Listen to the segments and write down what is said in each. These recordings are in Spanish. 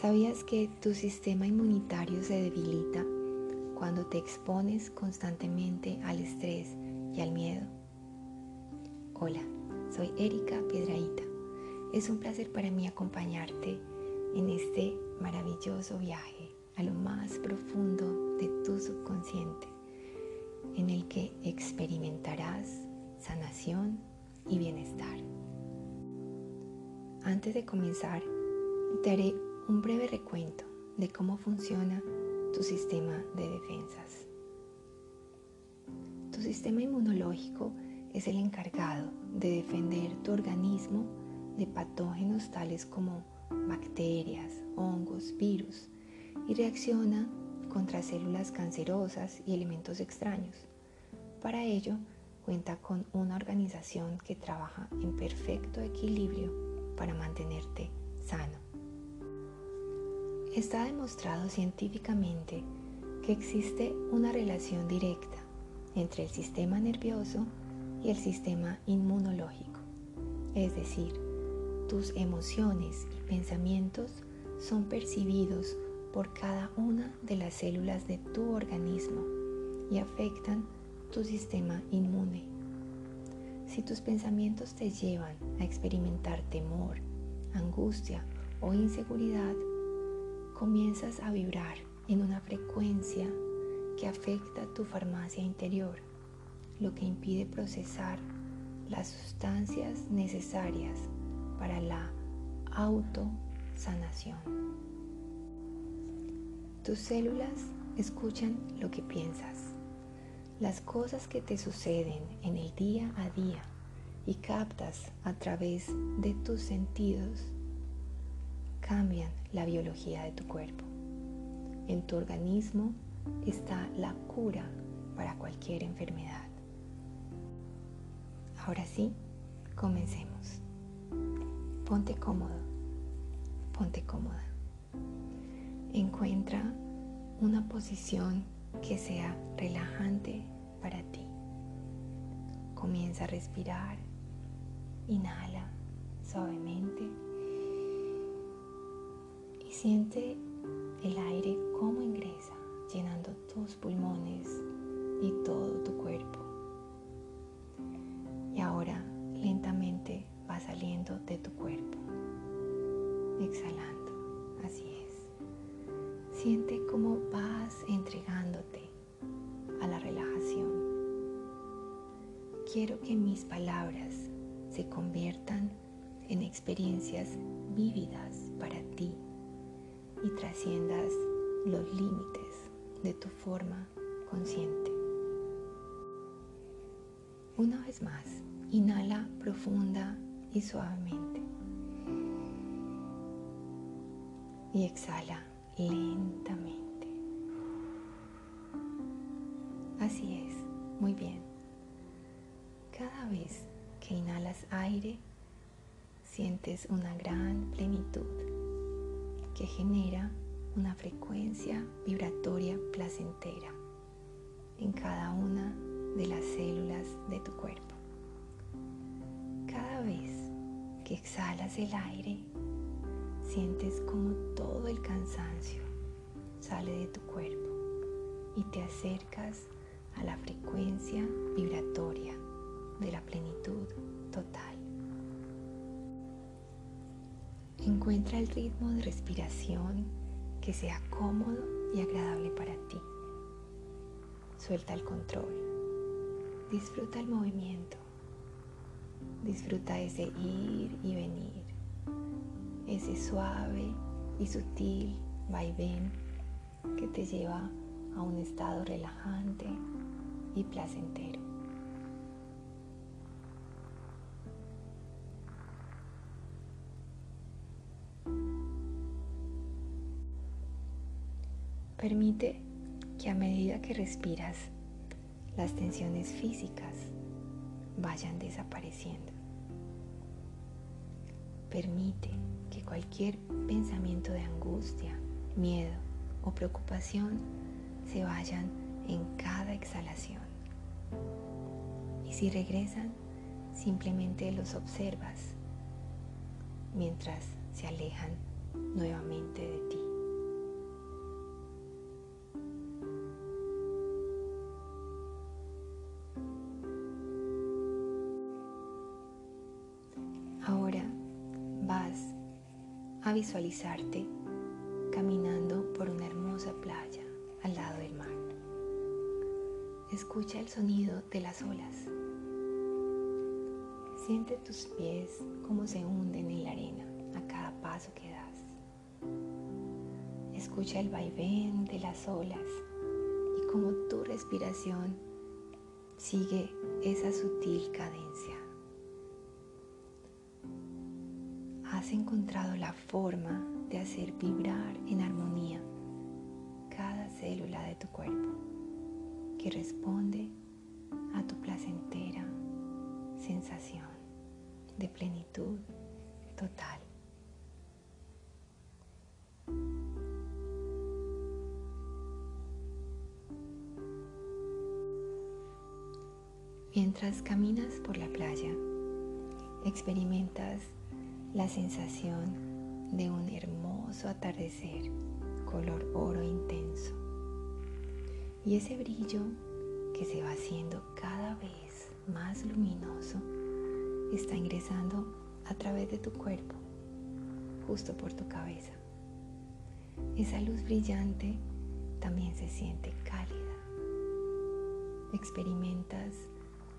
¿Sabías que tu sistema inmunitario se debilita cuando te expones constantemente al estrés y al miedo? Hola, soy Erika Piedraíta. Es un placer para mí acompañarte en este maravilloso viaje a lo más profundo de tu subconsciente, en el que experimentarás sanación y bienestar. Antes de comenzar, te haré un breve recuento de cómo funciona tu sistema de defensas. Tu sistema inmunológico es el encargado de defender tu organismo de patógenos tales como bacterias, hongos, virus y reacciona contra células cancerosas y elementos extraños. Para ello, cuenta con una organización que trabaja en perfecto equilibrio para mantenerte sano. Está demostrado científicamente que existe una relación directa entre el sistema nervioso y el sistema inmunológico. Es decir, tus emociones y pensamientos son percibidos por cada una de las células de tu organismo y afectan tu sistema inmune. Si tus pensamientos te llevan a experimentar temor, angustia o inseguridad, comienzas a vibrar en una frecuencia que afecta tu farmacia interior, lo que impide procesar las sustancias necesarias para la autosanación. Tus células escuchan lo que piensas, las cosas que te suceden en el día a día y captas a través de tus sentidos cambian la biología de tu cuerpo. En tu organismo está la cura para cualquier enfermedad. Ahora sí, comencemos. Ponte cómodo, ponte cómoda. Encuentra una posición que sea relajante para ti. Comienza a respirar. Inhala suavemente Siente el aire más, inhala profunda y suavemente. Y exhala lentamente. Así es, muy bien. Cada vez que inhalas aire, sientes una gran plenitud que genera una frecuencia vibratoria placentera en cada una de las células de tu cuerpo. Que exhalas el aire, sientes como todo el cansancio sale de tu cuerpo y te acercas a la frecuencia vibratoria de la plenitud total. Encuentra el ritmo de respiración que sea cómodo y agradable para ti. Suelta el control. Disfruta el movimiento. Disfruta ese ir y venir. Ese suave y sutil vaivén que te lleva a un estado relajante y placentero. Permite que a medida que respiras, las tensiones físicas vayan desapareciendo. Permite que cualquier pensamiento de angustia, miedo o preocupación se vayan en cada exhalación. Y si regresan, simplemente los observas mientras se alejan nuevamente de ti. Visualizarte caminando por una hermosa playa al lado del mar. Escucha el sonido de las olas. Siente tus pies como se hunden en la arena a cada paso que das. Escucha el vaivén de las olas y cómo tu respiración sigue esa sutil cadencia. Has encontrado la forma de hacer vibrar en armonía cada célula de tu cuerpo que responde a tu placentera sensación de plenitud total. Mientras caminas por la playa, experimentas la sensación de un hermoso atardecer color oro intenso. Y ese brillo que se va haciendo cada vez más luminoso está ingresando a través de tu cuerpo, justo por tu cabeza. Esa luz brillante también se siente cálida. Experimentas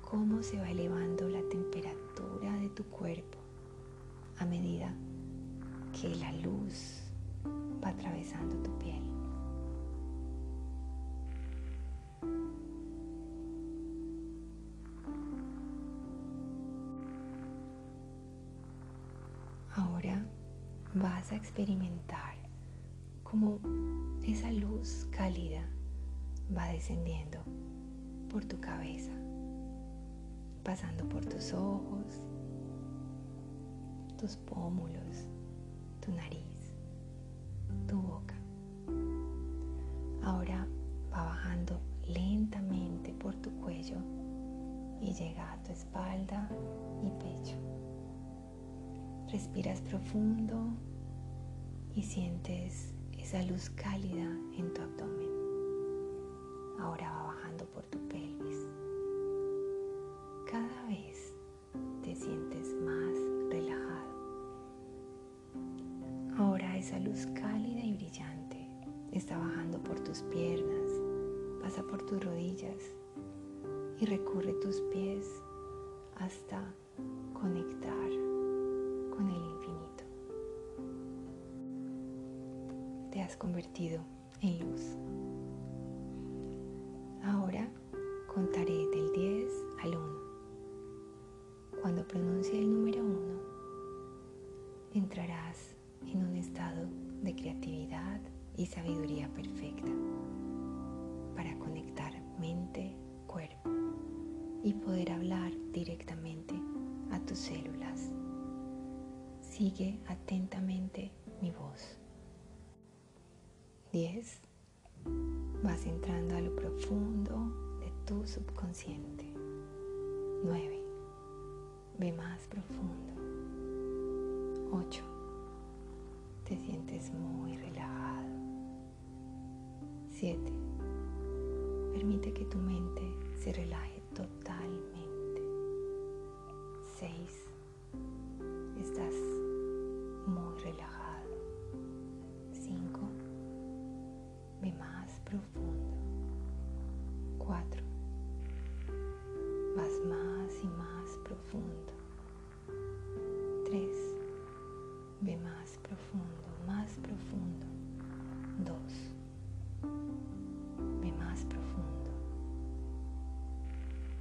cómo se va elevando la temperatura de tu cuerpo a medida que la luz va atravesando tu piel. Ahora vas a experimentar cómo esa luz cálida va descendiendo por tu cabeza, pasando por tus ojos, tus pómulos, tu nariz, tu boca. Ahora va bajando lentamente por tu cuello y llega a tu espalda y pecho. Respiras profundo y sientes esa luz cálida en tu abdomen. Ahora va bajando por tu por tus rodillas y recorre tus pies hasta conectar con el infinito. Te has convertido en luz. Ahora contaré del 10 al 1. Cuando pronuncie el número 1, entrarás en un estado de creatividad y sabiduría perfecta para conectar mente, cuerpo y poder hablar directamente a tus células Sigue atentamente mi voz. 10. Vas entrando a lo profundo de tu subconsciente. 9. Ve más profundo. 8. Te sientes muy relajado. 7. Permite que tu mente se relaje totalmente. 6. Estás muy relajado. 5. Ve más profundo. 4. Vas más y más profundo.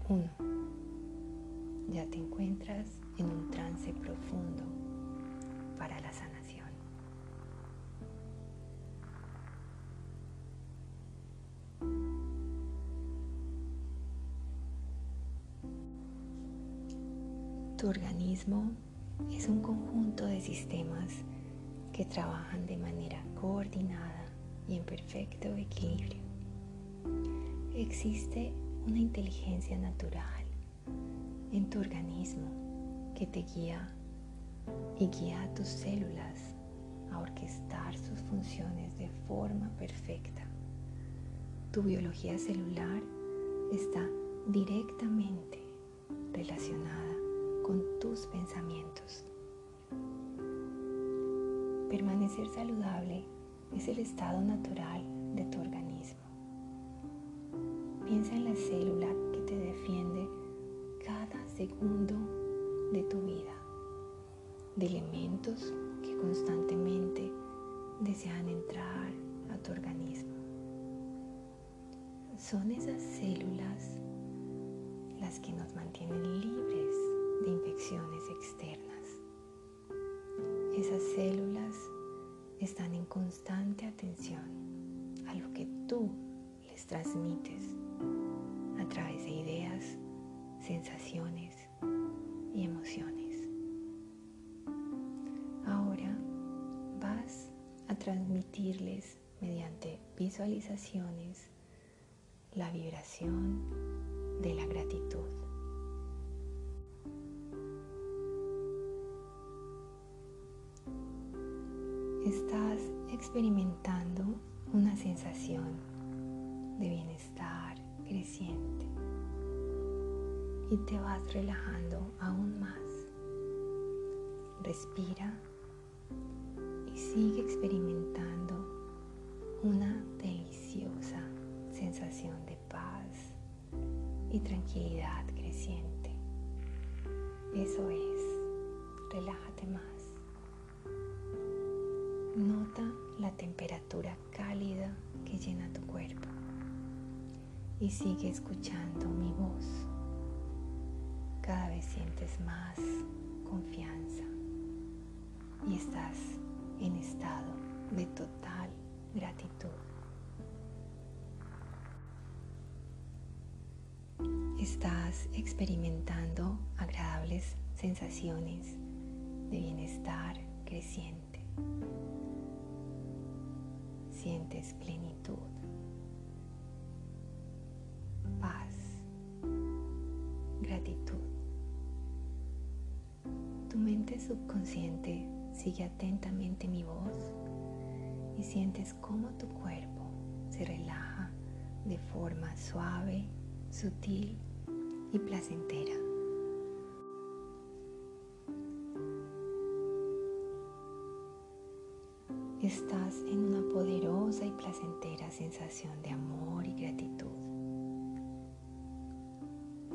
1. Ya te encuentras en un trance profundo para la sanación. Tu organismo es un conjunto de sistemas que trabajan de manera coordinada y en perfecto equilibrio. Existe una inteligencia natural en tu organismo que te guía y guía a tus células a orquestar sus funciones de forma perfecta. Tu biología celular está directamente relacionada con tus pensamientos. Permanecer saludable es el estado natural de tu organismo. Piensa en célula que te defiende cada segundo de tu vida, de elementos que constantemente desean entrar a tu organismo. Son esas células las que nos mantienen libres de infecciones externas. Esas células están en constante atención a lo que tú les transmites a través de ideas, sensaciones y emociones. Ahora vas a transmitirles mediante visualizaciones la vibración de la gratitud. Estás experimentando una sensación de bienestar creciente y te vas relajando aún más. Respira y sigue experimentando una deliciosa sensación de paz y tranquilidad creciente. Eso es, relájate más. Nota la temperatura cálida que llena tu cuerpo y sigue escuchando mi voz. Cada vez sientes más confianza y estás en estado de total gratitud. Estás experimentando agradables sensaciones de bienestar creciente. Sientes plenitud, Tu mente subconsciente sigue atentamente mi voz y sientes cómo tu cuerpo se relaja de forma suave, sutil y placentera. Estás en una poderosa y placentera sensación de amor y gratitud.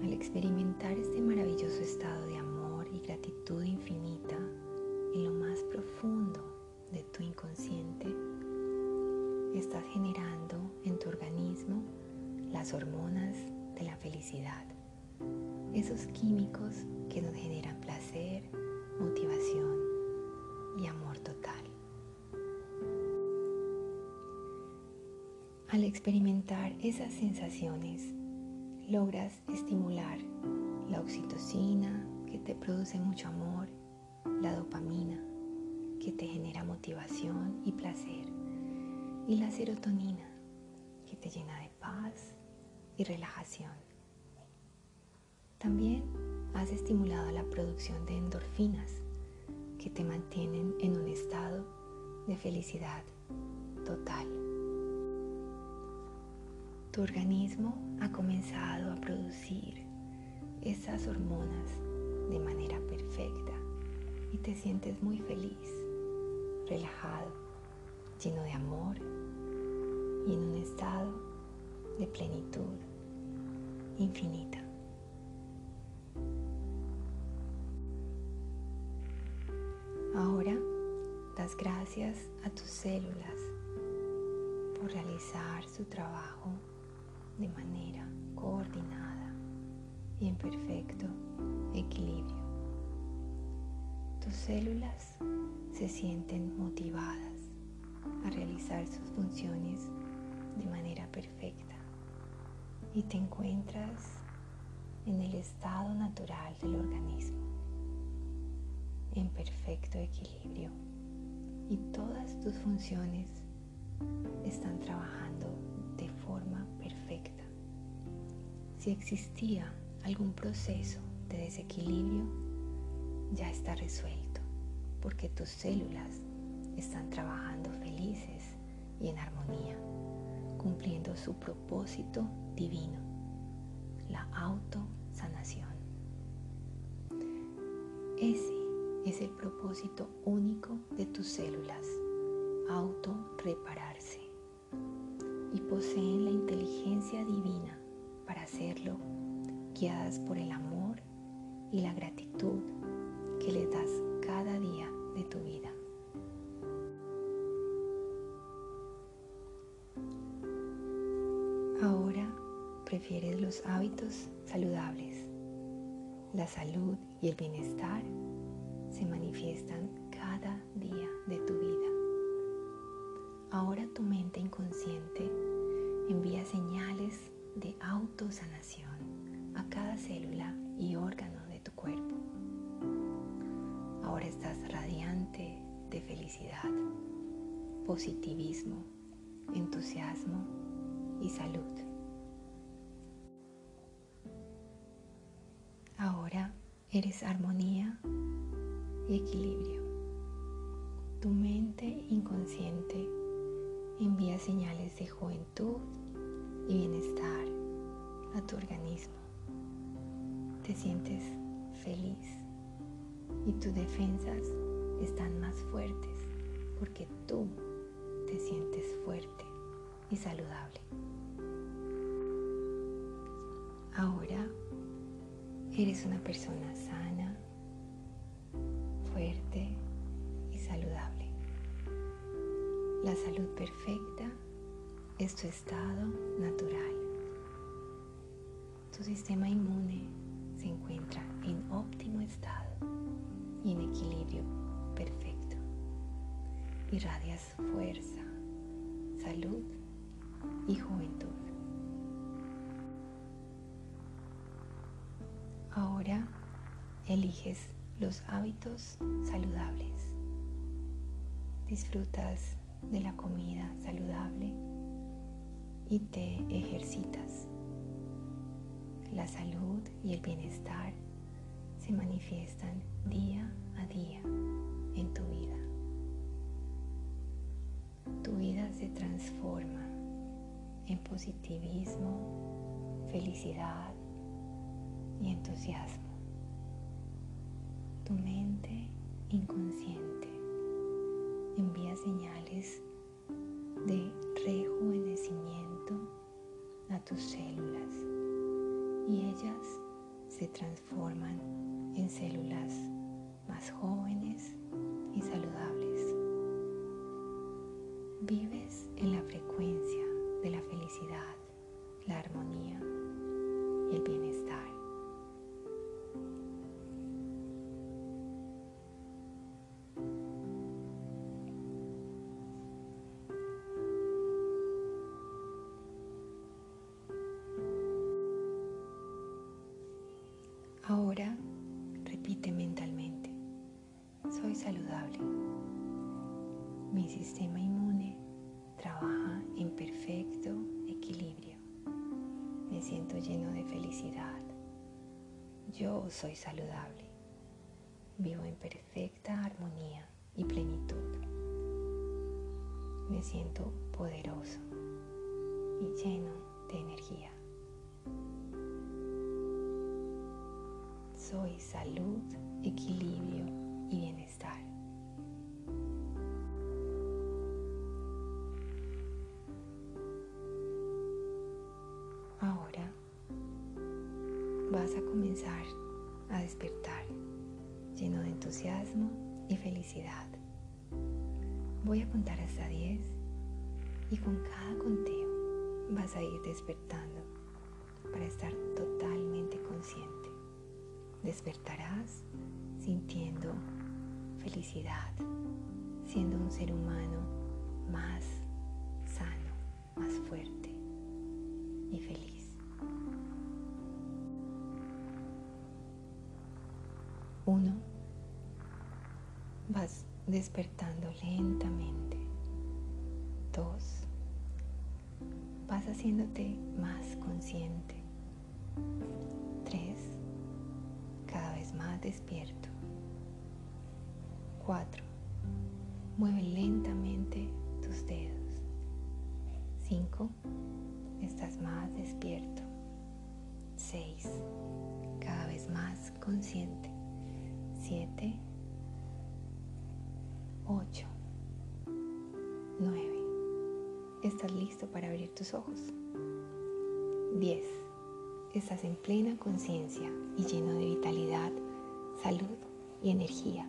Al experimentar este maravilloso estado de amor infinita en lo más profundo de tu inconsciente, estás generando en tu organismo las hormonas de la felicidad, esos químicos que nos generan placer, motivación y amor total. Al experimentar esas sensaciones, logras estimular la oxitocina, te produce mucho amor, la dopamina, que te genera motivación y placer, y la serotonina, que te llena de paz y relajación. También has estimulado la producción de endorfinas, que te mantienen en un estado de felicidad total. Tu organismo ha comenzado a producir esas hormonas de manera perfecta y te sientes muy feliz, relajado, lleno de amor y en un estado de plenitud infinita. Ahora das gracias a tus células por realizar su trabajo de manera coordinada y en perfecto equilibrio. Tus células se sienten motivadas a realizar sus funciones de manera perfecta y te encuentras en el estado natural del organismo, en perfecto equilibrio y todas tus funciones están trabajando de forma perfecta. Si existía algún proceso de desequilibrio, ya está resuelto, porque tus células están trabajando felices y en armonía, cumpliendo su propósito divino, la autosanación. Ese es el propósito único de tus células, auto-repararse. Y poseen la inteligencia divina para hacerlo, guiadas por el amor y la gratitud que les das cada día de tu vida. Ahora prefieres los hábitos saludables. La salud y el bienestar se manifiestan positivismo, entusiasmo y salud. Ahora eres armonía y equilibrio. Tu mente inconsciente envía señales de juventud y bienestar a tu organismo. Te sientes feliz y tus defensas están más fuertes porque tú te sientes fuerte y saludable. Ahora eres una persona sana, fuerte y saludable. La salud perfecta es tu estado natural. Tu sistema inmune se encuentra en óptimo estado y en equilibrio perfecto. Irradias fuerza, salud y juventud. Ahora eliges los hábitos saludables. Disfrutas de la comida saludable y te ejercitas. La salud y el bienestar se manifiestan día a día en tu vida. Tu vida se transforma en positivismo, felicidad y entusiasmo. Tu mente inconsciente envía señales de rejuvenecimiento a tus células y ellas se transforman en células más jóvenes y saludables. Vives en la frecuencia de la felicidad, la armonía y el bienestar. Ahora repite mentalmente, soy saludable. Mi sistema lleno de felicidad. Yo soy saludable. Vivo en perfecta armonía y plenitud. Me siento poderoso y lleno de energía. soy salud, equilibrio y bienestar. Vas a comenzar a despertar lleno de entusiasmo y felicidad. Voy a contar hasta 10 y con cada conteo vas a ir despertando para estar totalmente consciente despertarás sintiendo felicidad, siendo un ser humano más sano, más fuerte y feliz. Uno, vas despertando lentamente. Dos, vas haciéndote más consciente. Tres, más despierto. 4. Mueve lentamente tus dedos. 5. Estás más despierto. 6. Cada vez más consciente. 7. 8. 9. Estás listo para abrir tus ojos. 10. Estás en plena conciencia y lleno de vitalidad, salud y energía.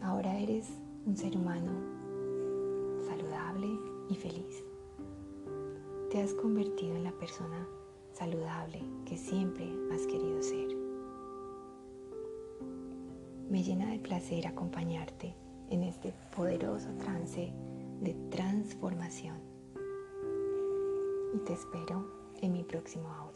Ahora eres un ser humano saludable y feliz. Te has convertido en la persona saludable que siempre has querido ser. Me llena de placer acompañarte en este poderoso trance de transformación. Y te espero en mi próximo audio.